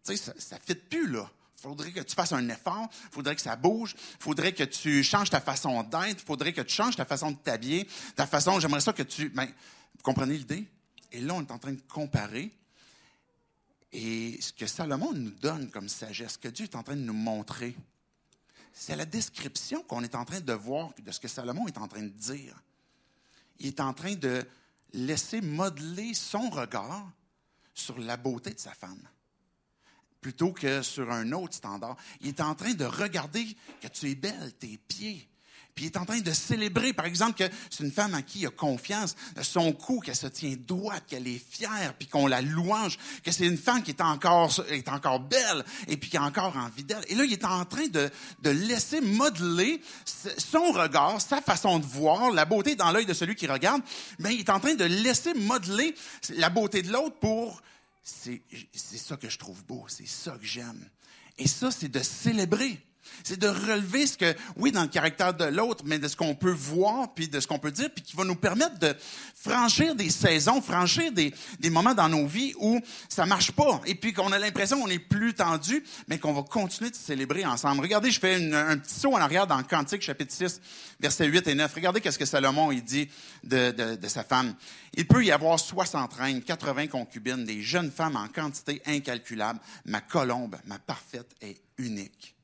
tu sais, ça ne fit plus, là. Il faudrait que tu fasses un effort, il faudrait que ça bouge, il faudrait que tu changes ta façon d'être, il faudrait que tu changes ta façon de t'habiller, ta façon, j'aimerais ça que tu... Ben, vous comprenez l'idée? Et là, on est en train de comparer. Et ce que Salomon nous donne comme sagesse, ce que Dieu est en train de nous montrer, c'est la description qu'on est en train de voir de ce que Salomon est en train de dire. Il est en train de laisser modeler son regard sur la beauté de sa femme, plutôt que sur un autre standard. Il est en train de regarder que tu es belle, tes pieds, puis il est en train de célébrer, par exemple, que c'est une femme en qui il a confiance, son cou, qu'elle se tient droite, qu'elle est fière, puis qu'on la louange, que c'est une femme qui est encore, est encore belle et puis qui a encore envie d'elle. Et là, il est en train de, de laisser modeler son regard, sa façon de voir, la beauté dans l'œil de celui qui regarde, mais il est en train de laisser modeler la beauté de l'autre pour... C'est ça que je trouve beau, c'est ça que j'aime. Et ça, c'est de célébrer. C'est de relever ce que, oui, dans le caractère de l'autre, mais de ce qu'on peut voir, puis de ce qu'on peut dire, puis qui va nous permettre de franchir des saisons, franchir des, des moments dans nos vies où ça marche pas, et puis qu'on a l'impression qu'on est plus tendu, mais qu'on va continuer de célébrer ensemble. Regardez, je fais un petit saut en arrière dans Cantique, chapitre 6, versets 8 et 9. Regardez qu'est-ce que Salomon, il dit de, de, de sa femme. Il peut y avoir 60 reines, 80 concubines, des jeunes femmes en quantité incalculable. Ma colombe, ma parfaite, est unique.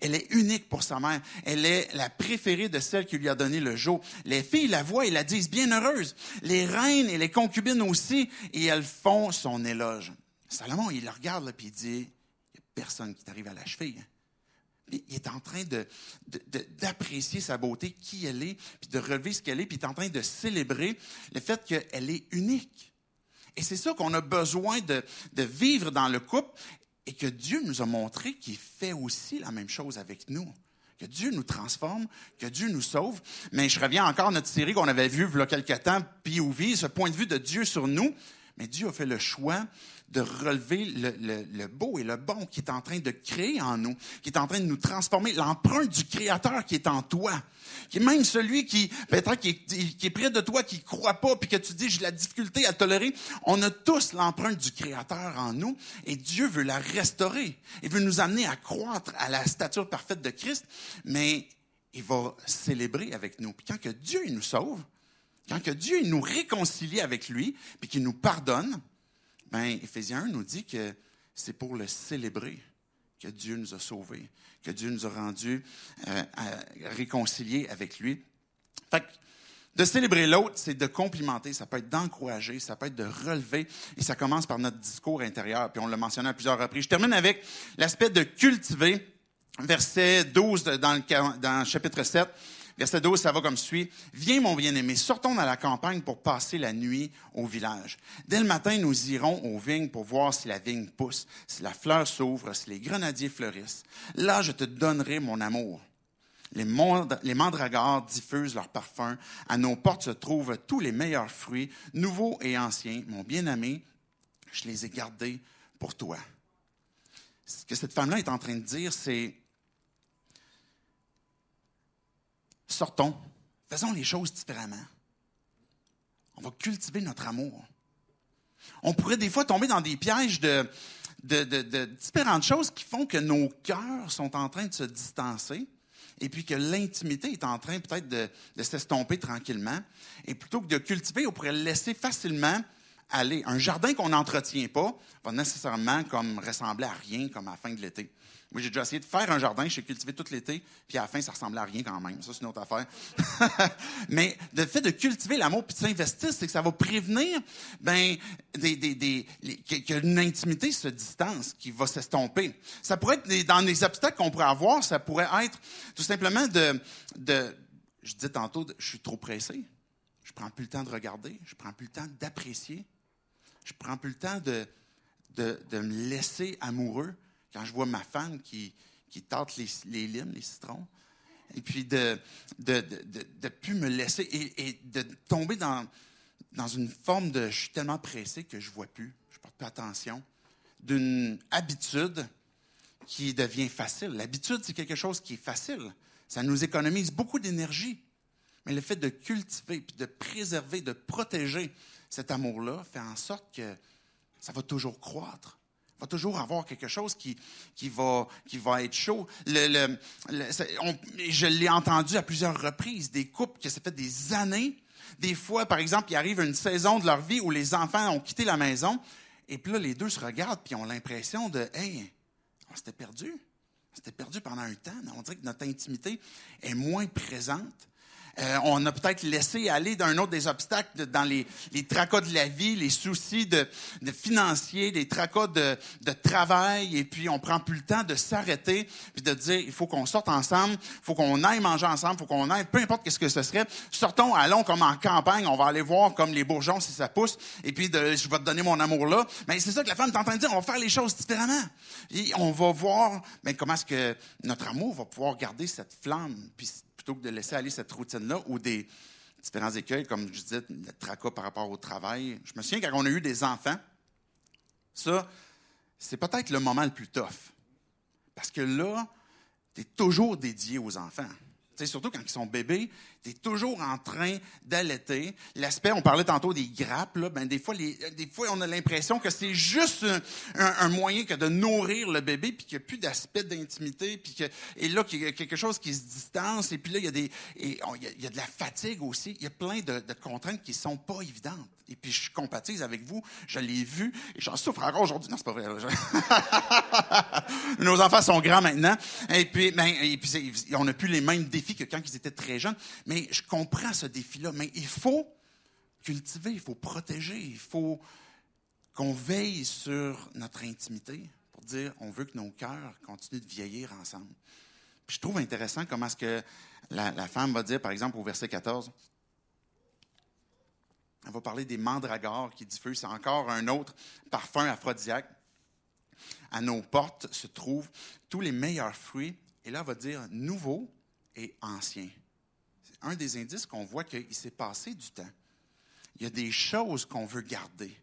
Elle est unique pour sa mère. Elle est la préférée de celle qui lui a donné le jour. Les filles la voient et la disent bien heureuse. Les reines et les concubines aussi, et elles font son éloge. Salomon, il la regarde et il dit, il n'y a personne qui t'arrive à la cheville. Il est en train d'apprécier sa beauté, qui elle est, puis de relever ce qu'elle est, puis il est en train de célébrer le fait qu'elle est unique. Et c'est ça qu'on a besoin de, de, vivre dans le couple et que Dieu nous a montré qu'il fait aussi la même chose avec nous. que Dieu nous transforme, que Dieu nous sauve. Mais je reviens encore à notre série qu'on avait vue il y a quelques temps, POV, ce point de vue de Dieu sur nous. Mais Dieu a fait le choix de relever le, beau et le bon qui est en train de créer en nous, qui est en train de nous transformer, l'empreinte du Créateur qui est en toi, qui est même celui qui, peut-être qui est, près de toi, qui croit pas, puis que tu dis, j'ai la difficulté à tolérer. On a tous l'empreinte du Créateur en nous, et Dieu veut la restaurer. Il veut nous amener à croître à la stature parfaite de Christ, mais il va célébrer avec nous. Puis quand que Dieu nous sauve, quand que Dieu nous réconcilie avec lui, puis qu'il nous pardonne, ben, Éphésiens 1 nous dit que c'est pour le célébrer que Dieu nous a sauvés, que Dieu nous a rendus euh, réconciliés avec lui. Fait de célébrer l'autre, c'est de complimenter, ça peut être d'encourager, ça peut être de relever, et ça commence par notre discours intérieur, puis on l'a mentionné à plusieurs reprises. Je termine avec l'aspect de cultiver, verset 12 dans dans le chapitre 7. Verset 12, ça va comme suit. Viens, mon bien-aimé, sortons dans la campagne pour passer la nuit au village. Dès le matin, nous irons aux vignes pour voir si la vigne pousse, si la fleur s'ouvre, si les grenadiers fleurissent. Là, je te donnerai mon amour. Les, les mandragores diffusent leur parfum. À nos portes se trouvent tous les meilleurs fruits, nouveaux et anciens. Mon bien-aimé, je les ai gardés pour toi. Ce que cette femme-là est en train de dire, c'est sortons, faisons les choses différemment. On va cultiver notre amour. On pourrait des fois tomber dans des pièges de, différentes choses qui font que nos cœurs sont en train de se distancer et puis que l'intimité est en train peut-être de, de s'estomper tranquillement. Et plutôt que de cultiver, on pourrait laisser facilement aller. Un jardin qu'on n'entretient pas va nécessairement comme ressembler à rien comme à la fin de l'été. Moi, j'ai déjà essayé de faire un jardin, j'ai cultivé tout l'été, puis à la fin, ça ressemblait à rien quand même. Ça, c'est une autre affaire. Mais le fait de cultiver l'amour puis de s'investir, c'est que ça va prévenir ben, des, des, des, qu'une intimité se distance, qui va s'estomper. Ça pourrait être dans les obstacles qu'on pourrait avoir, ça pourrait être tout simplement de, de je disais tantôt, je suis trop pressé. Je prends plus le temps de regarder, je prends plus le temps d'apprécier, je prends plus le temps de, de, me laisser amoureux quand je vois ma femme qui, qui tâte les, les limes, les citrons, et puis de ne de, de, de, plus me laisser et, de tomber dans, dans une forme de je suis tellement pressé que je ne vois plus, je ne porte plus attention, d'une habitude qui devient facile. L'habitude, c'est quelque chose qui est facile. Ça nous économise beaucoup d'énergie. Mais le fait de cultiver, puis de préserver, de protéger cet amour-là fait en sorte que ça va toujours croître va toujours avoir quelque chose qui, qui, va, qui va être chaud. Le, je l'ai entendu à plusieurs reprises, des couples que ça fait des années. Des fois, par exemple, il arrive une saison de leur vie où les enfants ont quitté la maison, et puis là, les deux se regardent, puis ont l'impression de, hey, on s'était perdu. On s'était perdu pendant un temps. On dirait que notre intimité est moins présente. Euh, on a peut-être laissé aller d'un autre des obstacles dans les, les, tracas de la vie, les soucis de, de financiers, des tracas de, de, travail, et puis on prend plus le temps de s'arrêter puis de dire il faut qu'on sorte ensemble, il faut qu'on aille manger ensemble, il faut qu'on aille, peu importe qu'est-ce que ce serait, sortons, allons comme en campagne, on va aller voir comme les bourgeons si ça pousse, et puis de, je vais te donner mon amour là. Mais c'est ça que la femme est en de dire, on va faire les choses différemment. Et on va voir mais comment est-ce que notre amour va pouvoir garder cette flamme, puis plutôt que de laisser aller cette routine-là ou des différents écueils, comme je disais, le tracas par rapport au travail. Je me souviens quand on a eu des enfants, ça, c'est peut-être le moment le plus tough. Parce que là, tu es toujours dédié aux enfants surtout quand ils sont bébés, tu es toujours en train d'allaiter. L'aspect, on parlait tantôt des grappes, là, ben des, fois, les, des fois, on a l'impression que c'est juste un, moyen que de nourrir le bébé, puis qu'il n'y a plus d'aspect d'intimité, puis que, et là, qu'il y a quelque chose qui se distance, et puis là, il y a, des, et il y a, de la fatigue aussi. Il y a plein de, de contraintes qui ne sont pas évidentes. Et puis, je compatis avec vous, je l'ai vu, et j'en souffre encore aujourd'hui. Non, c'est pas vrai. Nos enfants sont grands maintenant, et puis, ben, et on n'a plus les mêmes défis que quand ils étaient très jeunes. Mais je comprends ce défi-là. Mais il faut cultiver, il faut protéger, il faut qu'on veille sur notre intimité pour dire on veut que nos cœurs continuent de vieillir ensemble. Puis je trouve intéressant comment est-ce que la, femme va dire, par exemple, au verset 14, elle va parler des mandragores qui diffusent. Encore un autre parfum aphrodisiaque. À nos portes se trouvent tous les meilleurs fruits, Et là, elle va dire nouveau et ancien. C'est un des indices qu'on voit qu'il s'est passé du temps. Il y a des choses qu'on veut garder.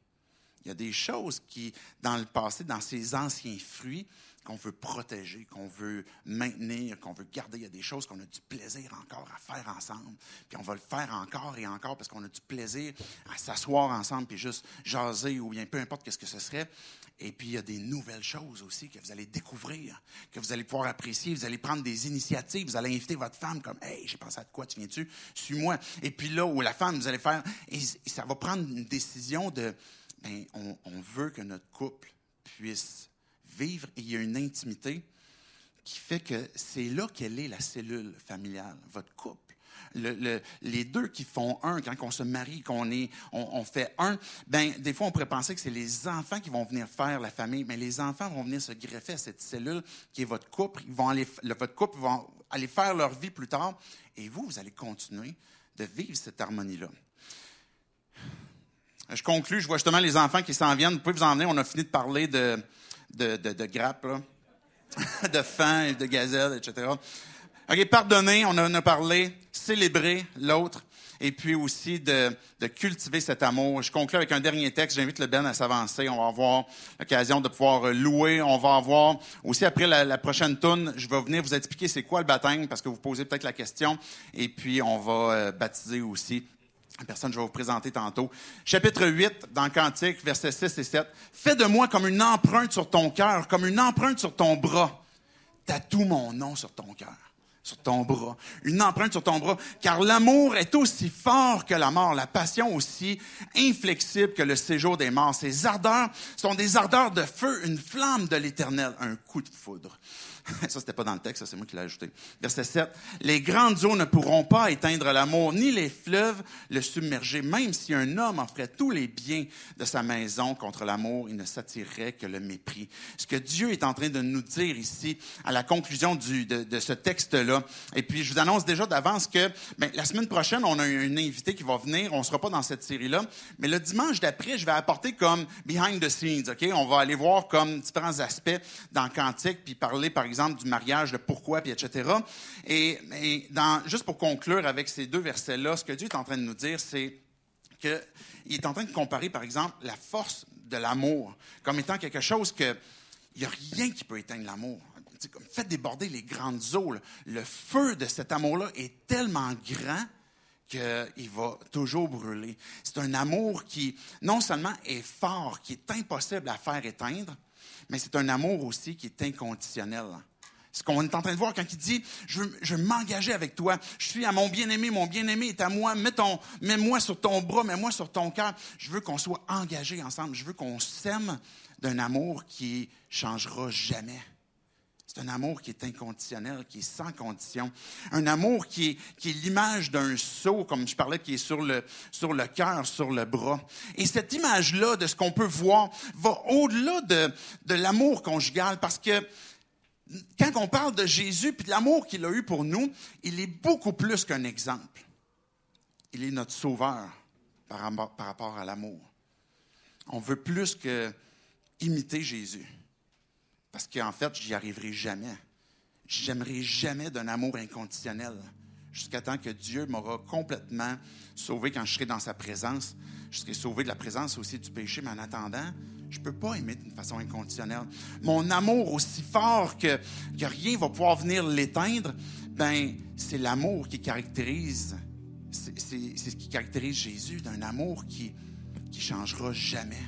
Il y a des choses qui, dans le passé, dans ces anciens fruits, qu'on veut protéger, qu'on veut maintenir, qu'on veut garder. Il y a des choses qu'on a du plaisir encore à faire ensemble. Puis on va le faire encore et encore parce qu'on a du plaisir à s'asseoir ensemble puis juste jaser ou bien peu importe ce que ce serait. Et puis il y a des nouvelles choses aussi que vous allez découvrir, que vous allez pouvoir apprécier. Vous allez prendre des initiatives. Vous allez inviter votre femme comme Hey, j'ai pensé à quoi, tu viens-tu? Suis-moi. Et puis là, où la femme, vous allez faire. Et ça va prendre une décision de. Ben, on veut que notre couple puisse vivre et il y a une intimité qui fait que c'est là qu'elle est la cellule familiale, votre couple. les deux qui font un, quand on se marie, qu'on est, on, fait un, ben des fois on pourrait penser que c'est les enfants qui vont venir faire la famille, mais les enfants vont venir se greffer à cette cellule qui est votre couple. Ils vont aller, votre couple va aller faire leur vie plus tard, et vous, vous allez continuer de vivre cette harmonie-là. Je conclue, je vois justement les enfants qui s'en viennent. Vous pouvez vous en on a fini de parler de, de, de, de grappes, de faim, de gazelles, etc. OK, pardonner, on en a parlé, célébrer l'autre, et puis aussi de, de, cultiver cet amour. Je conclue avec un dernier texte. J'invite le Ben à s'avancer. On va avoir l'occasion de pouvoir louer. On va avoir aussi, après la, la prochaine tourne, je vais venir vous expliquer c'est quoi le baptême, parce que vous posez peut-être la question. Et puis, on va euh, baptiser aussi personne, je vais vous présenter tantôt. Chapitre 8, dans Cantique, versets 6 et 7. Fais de moi comme une empreinte sur ton cœur, comme une empreinte sur ton bras. Tatoue mon nom sur ton cœur, sur ton bras. Une empreinte sur ton bras. Car l'amour est aussi fort que la mort, la passion aussi inflexible que le séjour des morts. Ces ardeurs sont des ardeurs de feu, une flamme de l'éternel, un coup de foudre. Ça, c'était pas dans le texte, c'est moi qui l'ai ajouté. Verset 7. Les grandes eaux ne pourront pas éteindre l'amour, ni les fleuves le submerger. Même si un homme offrait tous les biens de sa maison contre l'amour, il ne s'attirerait que le mépris. Ce que Dieu est en train de nous dire ici, à la conclusion de, ce texte-là. Et puis, je vous annonce déjà d'avance que ben, la semaine prochaine, on a une invité qui va venir. On sera pas dans cette série-là. Mais le dimanche d'après, je vais apporter comme behind the scenes, OK? On va aller voir comme différents aspects dans Cantique, puis parler, par exemple, du mariage, le pourquoi, puis etc. Et, juste pour conclure avec ces deux versets-là, ce que Dieu est en train de nous dire, c'est qu'il est en train de comparer, par exemple, la force de l'amour comme étant quelque chose que il n'y a rien qui peut éteindre l'amour. Faites déborder les grandes eaux. Le feu de cet amour-là est tellement grand qu'il va toujours brûler. C'est un amour qui, non seulement est fort, qui est impossible à faire éteindre, mais c'est un amour aussi qui est inconditionnel. Ce qu'on est en train de voir quand il dit, je veux, m'engager avec toi. Je suis à mon bien-aimé, mon bien-aimé est à moi. Mets ton, mets-moi sur ton bras, mets-moi sur ton cœur. Je veux qu'on soit engagés ensemble. Je veux qu'on s'aime d'un amour qui changera jamais. C'est un amour qui est inconditionnel, qui est sans condition. Un amour qui est, qui est l'image d'un seau, comme je parlais, qui est sur le, sur le cœur, sur le bras. Et cette image-là de ce qu'on peut voir va au-delà de, de l'amour conjugal parce que quand on parle de Jésus et de l'amour qu'il a eu pour nous, il est beaucoup plus qu'un exemple. Il est notre sauveur par, rapport à l'amour. On veut plus que imiter Jésus. Parce qu'en fait, j'y arriverai jamais. J'aimerai jamais d'un amour inconditionnel jusqu'à temps que Dieu m'aura complètement sauvé quand je serai dans sa présence. Je serai sauvé de la présence aussi du péché, mais en attendant, je ne peux pas aimer d'une façon inconditionnelle. Mon amour aussi fort que, que rien va pouvoir venir l'éteindre, ben, c'est l'amour qui caractérise, c'est ce qui caractérise Jésus, d'un amour qui qui changera jamais.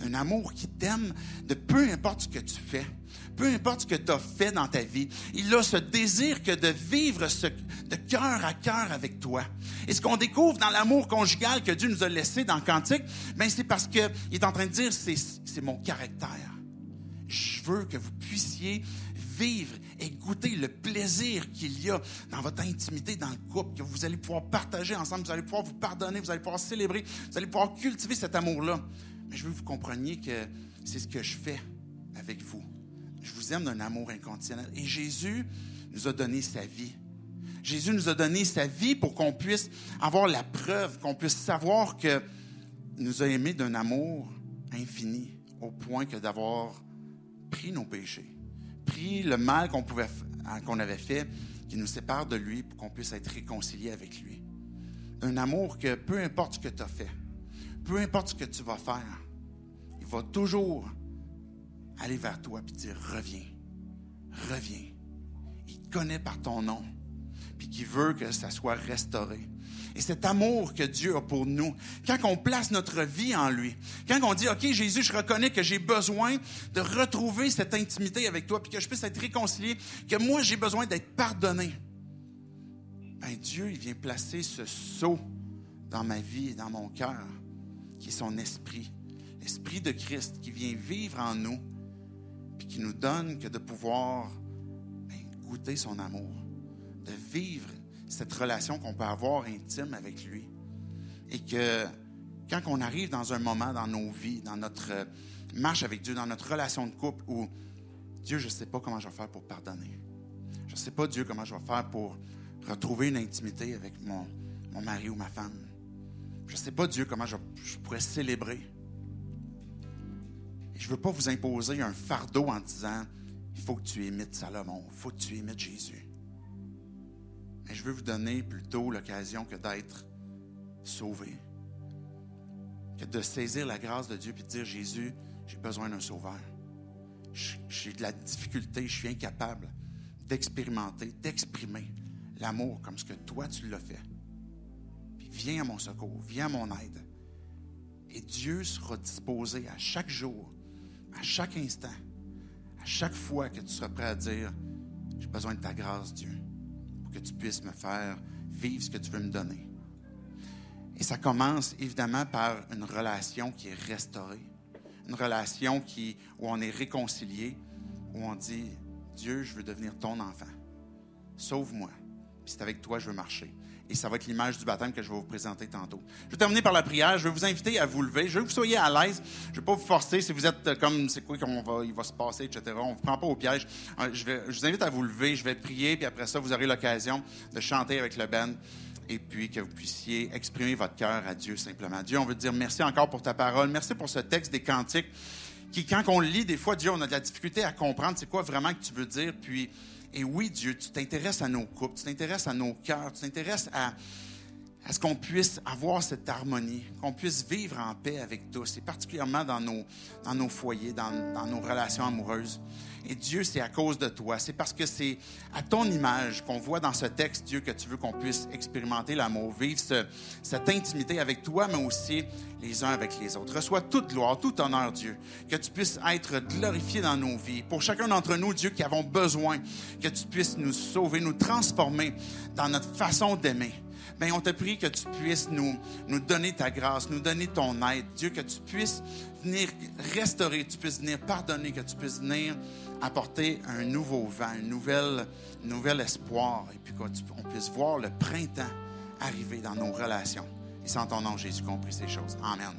D'un amour qui t'aime de peu importe ce que tu fais, peu importe ce que tu as fait dans ta vie. Il a ce désir que de vivre de cœur à cœur avec toi. Et ce qu'on découvre dans l'amour conjugal que Dieu nous a laissé dans le Cantique, ben c'est parce qu'il est en train de dire, c'est mon caractère. Je veux que vous puissiez vivre et goûter le plaisir qu'il y a dans votre intimité, dans le couple, que vous allez pouvoir partager ensemble, vous allez pouvoir vous pardonner, vous allez pouvoir célébrer, vous allez pouvoir cultiver cet amour-là. Mais je veux que vous compreniez que c'est ce que je fais avec vous. Je vous aime d'un amour inconditionnel. Et Jésus nous a donné sa vie. Jésus nous a donné sa vie pour qu'on puisse avoir la preuve, qu'on puisse savoir qu'il nous a aimés d'un amour infini, au point que d'avoir pris nos péchés, pris le mal qu'on hein, avait fait qui nous sépare de lui pour qu'on puisse être réconcilié avec lui. Un amour que peu importe ce que tu as fait, peu importe ce que tu vas faire, il va toujours aller vers toi et dire reviens, reviens. Il connaît par ton nom, puis qui veut que ça soit restauré. Et cet amour que Dieu a pour nous, quand on place notre vie en lui, quand on dit, OK, Jésus, je reconnais que j'ai besoin de retrouver cette intimité avec toi, puis que je puisse être réconcilié, que moi, j'ai besoin d'être pardonné. Ben, Dieu, il vient placer ce sceau dans ma vie et dans mon cœur, qui est son esprit, l'esprit de Christ qui vient vivre en nous, puis qui nous donne que de pouvoir ben, goûter son amour, de vivre cette relation qu'on peut avoir intime avec lui. Et que quand on arrive dans un moment dans nos vies, dans notre marche avec Dieu, dans notre relation de couple où Dieu, je ne sais pas comment je vais faire pour pardonner. Je ne sais pas, Dieu, comment je vais faire pour retrouver une intimité avec mon, mon mari ou ma femme. Je ne sais pas, Dieu, comment je, pourrais célébrer. Et je ne veux pas vous imposer un fardeau en disant, il faut que tu imites Salomon, il faut que tu imites Jésus. Mais je veux vous donner plutôt l'occasion que d'être sauvé, que de saisir la grâce de Dieu et de dire Jésus, j'ai besoin d'un sauveur. J'ai de la difficulté, je suis incapable d'expérimenter, d'exprimer l'amour comme ce que toi tu l'as fait. Viens à mon secours, viens à mon aide. Et Dieu sera disposé à chaque jour, à chaque instant, à chaque fois que tu seras prêt à dire J'ai besoin de ta grâce, Dieu que tu puisses me faire vivre ce que tu veux me donner. Et ça commence évidemment par une relation qui est restaurée, une relation qui, où on est réconcilié, où on dit, Dieu, je veux devenir ton enfant. Sauve-moi. Puis c'est avec toi que je veux marcher. Et ça va être l'image du baptême que je vais vous présenter tantôt. Je vais terminer par la prière. Je vais vous inviter à vous lever. Je veux que vous soyez à l'aise. Je ne vais pas vous forcer. Si vous êtes euh, comme, c'est quoi qu'on va, il va se passer, etc. On ne vous prend pas au piège. Euh, je, vous invite à vous lever. Je vais prier. Puis après ça, vous aurez l'occasion de chanter avec le band. Et puis que vous puissiez exprimer votre cœur à Dieu simplement. Dieu, on veut te dire merci encore pour ta parole. Merci pour ce texte des cantiques qui, quand on le lit, des fois, Dieu, on a de la difficulté à comprendre c'est quoi vraiment que tu veux dire. Puis, et oui, Dieu, tu t'intéresses à nos couples, tu t'intéresses à nos cœurs, tu t'intéresses à, à ce qu'on puisse avoir cette harmonie, qu'on puisse vivre en paix avec tous, et particulièrement dans nos, dans nos foyers, dans, nos relations amoureuses. Et Dieu, c'est à cause de toi. C'est parce que c'est à ton image qu'on voit dans ce texte, Dieu, que tu veux qu'on puisse expérimenter l'amour, vivre cette intimité avec toi, mais aussi les uns avec les autres. Reçois toute gloire, tout honneur, Dieu. Que tu puisses être glorifié dans nos vies. Pour chacun d'entre nous, Dieu, qui avons besoin que tu puisses nous sauver, nous transformer dans notre façon d'aimer. Bien, on te prie que tu puisses nous, nous donner ta grâce, nous donner ton aide. Dieu, que tu puisses venir restaurer, que tu puisses venir pardonner, que tu puisses venir apporter un nouveau vent, un nouvel, nouvel espoir, et puis qu'on puisse voir le printemps arriver dans nos relations. Et en ton nom, Jésus, qu'on prie ces choses. Amen.